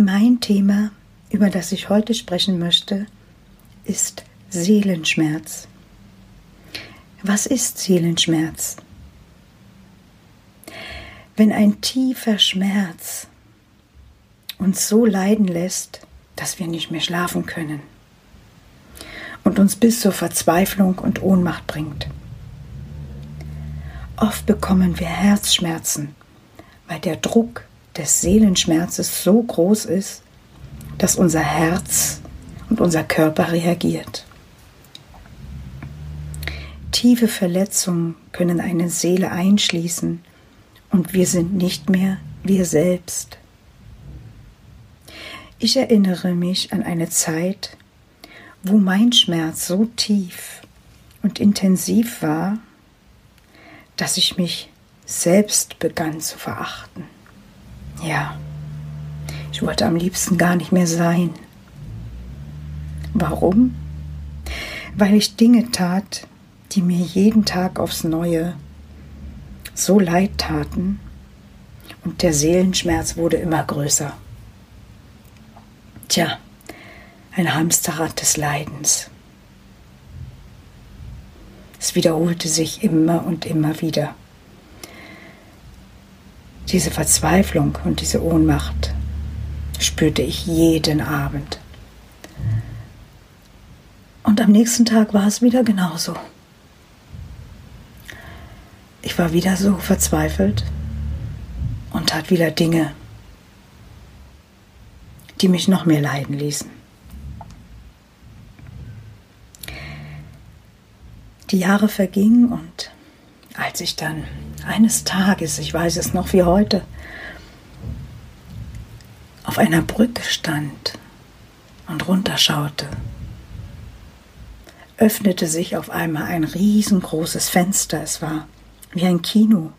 Mein Thema, über das ich heute sprechen möchte, ist Seelenschmerz. Was ist Seelenschmerz? Wenn ein tiefer Schmerz uns so leiden lässt, dass wir nicht mehr schlafen können und uns bis zur Verzweiflung und Ohnmacht bringt. Oft bekommen wir Herzschmerzen, weil der Druck des Seelenschmerzes so groß ist, dass unser Herz und unser Körper reagiert. Tiefe Verletzungen können eine Seele einschließen und wir sind nicht mehr wir selbst. Ich erinnere mich an eine Zeit, wo mein Schmerz so tief und intensiv war, dass ich mich selbst begann zu verachten. Ja, ich wollte am liebsten gar nicht mehr sein. Warum? Weil ich Dinge tat, die mir jeden Tag aufs Neue so leid taten und der Seelenschmerz wurde immer größer. Tja, ein Hamsterrad des Leidens. Es wiederholte sich immer und immer wieder. Diese Verzweiflung und diese Ohnmacht spürte ich jeden Abend. Und am nächsten Tag war es wieder genauso. Ich war wieder so verzweifelt und tat wieder Dinge, die mich noch mehr leiden ließen. Die Jahre vergingen und als ich dann eines Tages, ich weiß es noch wie heute, auf einer Brücke stand und runterschaute, öffnete sich auf einmal ein riesengroßes Fenster. Es war wie ein Kino.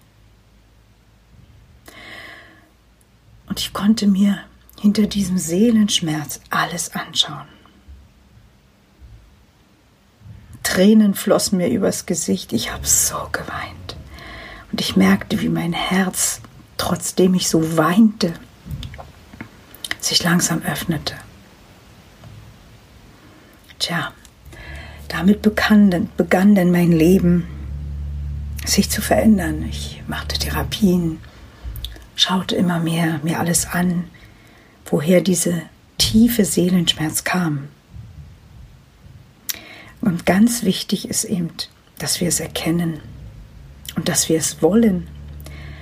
Und ich konnte mir hinter diesem Seelenschmerz alles anschauen. Tränen flossen mir übers Gesicht. Ich habe so geweint. Und ich merkte, wie mein Herz, trotzdem ich so weinte, sich langsam öffnete. Tja, damit begann, begann denn mein Leben sich zu verändern. Ich machte Therapien, schaute immer mehr mir alles an, woher diese tiefe Seelenschmerz kam. Und ganz wichtig ist eben, dass wir es erkennen und dass wir es wollen,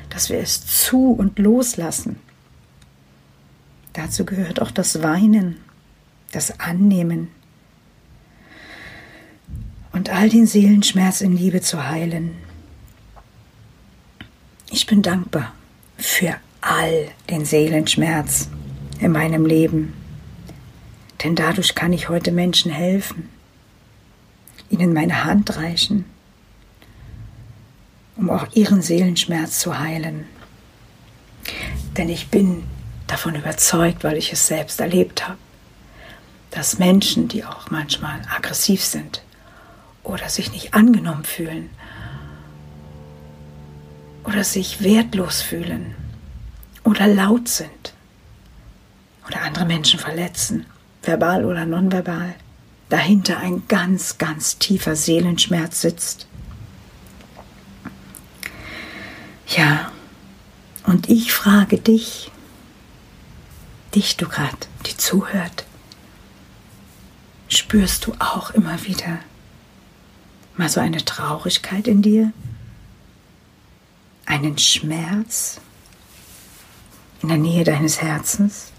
dass wir es zu und loslassen. Dazu gehört auch das Weinen, das Annehmen und all den Seelenschmerz in Liebe zu heilen. Ich bin dankbar für all den Seelenschmerz in meinem Leben, denn dadurch kann ich heute Menschen helfen ihnen meine Hand reichen, um auch ihren Seelenschmerz zu heilen. Denn ich bin davon überzeugt, weil ich es selbst erlebt habe, dass Menschen, die auch manchmal aggressiv sind oder sich nicht angenommen fühlen oder sich wertlos fühlen oder laut sind oder andere Menschen verletzen, verbal oder nonverbal, dahinter ein ganz, ganz tiefer Seelenschmerz sitzt. Ja, und ich frage dich, dich du gerade, die zuhört, spürst du auch immer wieder mal so eine Traurigkeit in dir, einen Schmerz in der Nähe deines Herzens?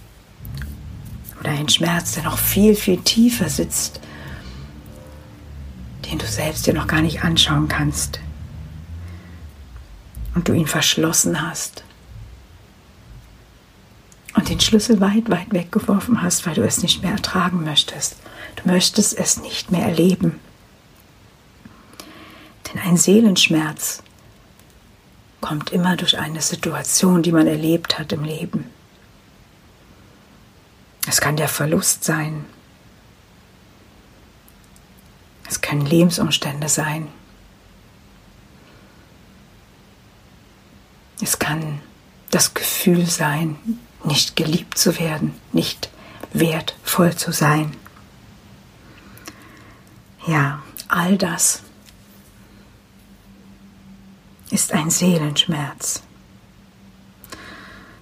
Oder einen Schmerz, der noch viel, viel tiefer sitzt, den du selbst dir noch gar nicht anschauen kannst und du ihn verschlossen hast und den Schlüssel weit, weit weggeworfen hast, weil du es nicht mehr ertragen möchtest. Du möchtest es nicht mehr erleben. Denn ein Seelenschmerz kommt immer durch eine Situation, die man erlebt hat im Leben. Es kann der Verlust sein. Es können Lebensumstände sein. Es kann das Gefühl sein, nicht geliebt zu werden, nicht wertvoll zu sein. Ja, all das ist ein Seelenschmerz.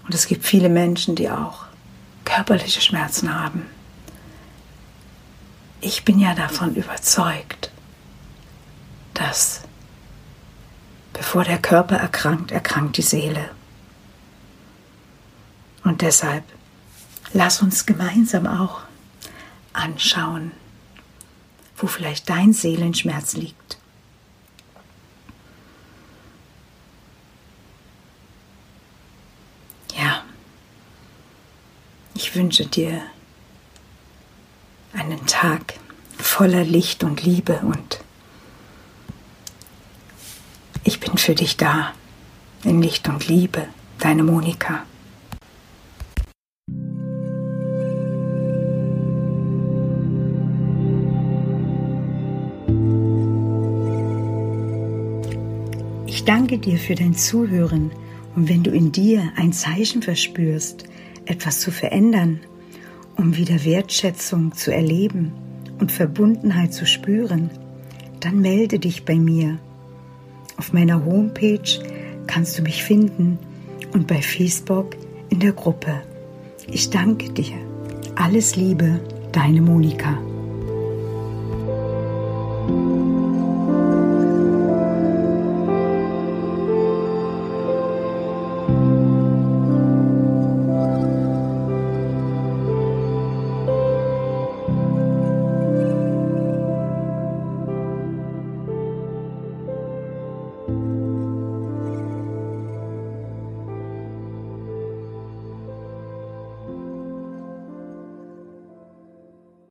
Und es gibt viele Menschen, die auch körperliche Schmerzen haben. Ich bin ja davon überzeugt, dass bevor der Körper erkrankt, erkrankt die Seele. Und deshalb lass uns gemeinsam auch anschauen, wo vielleicht dein Seelenschmerz liegt. Ja, ich wünsche dir einen Tag voller Licht und Liebe und ich bin für dich da in Licht und Liebe, deine Monika. Ich danke dir für dein Zuhören und wenn du in dir ein Zeichen verspürst, etwas zu verändern, um wieder Wertschätzung zu erleben und Verbundenheit zu spüren, dann melde dich bei mir. Auf meiner Homepage kannst du mich finden und bei Facebook in der Gruppe. Ich danke dir. Alles Liebe, deine Monika.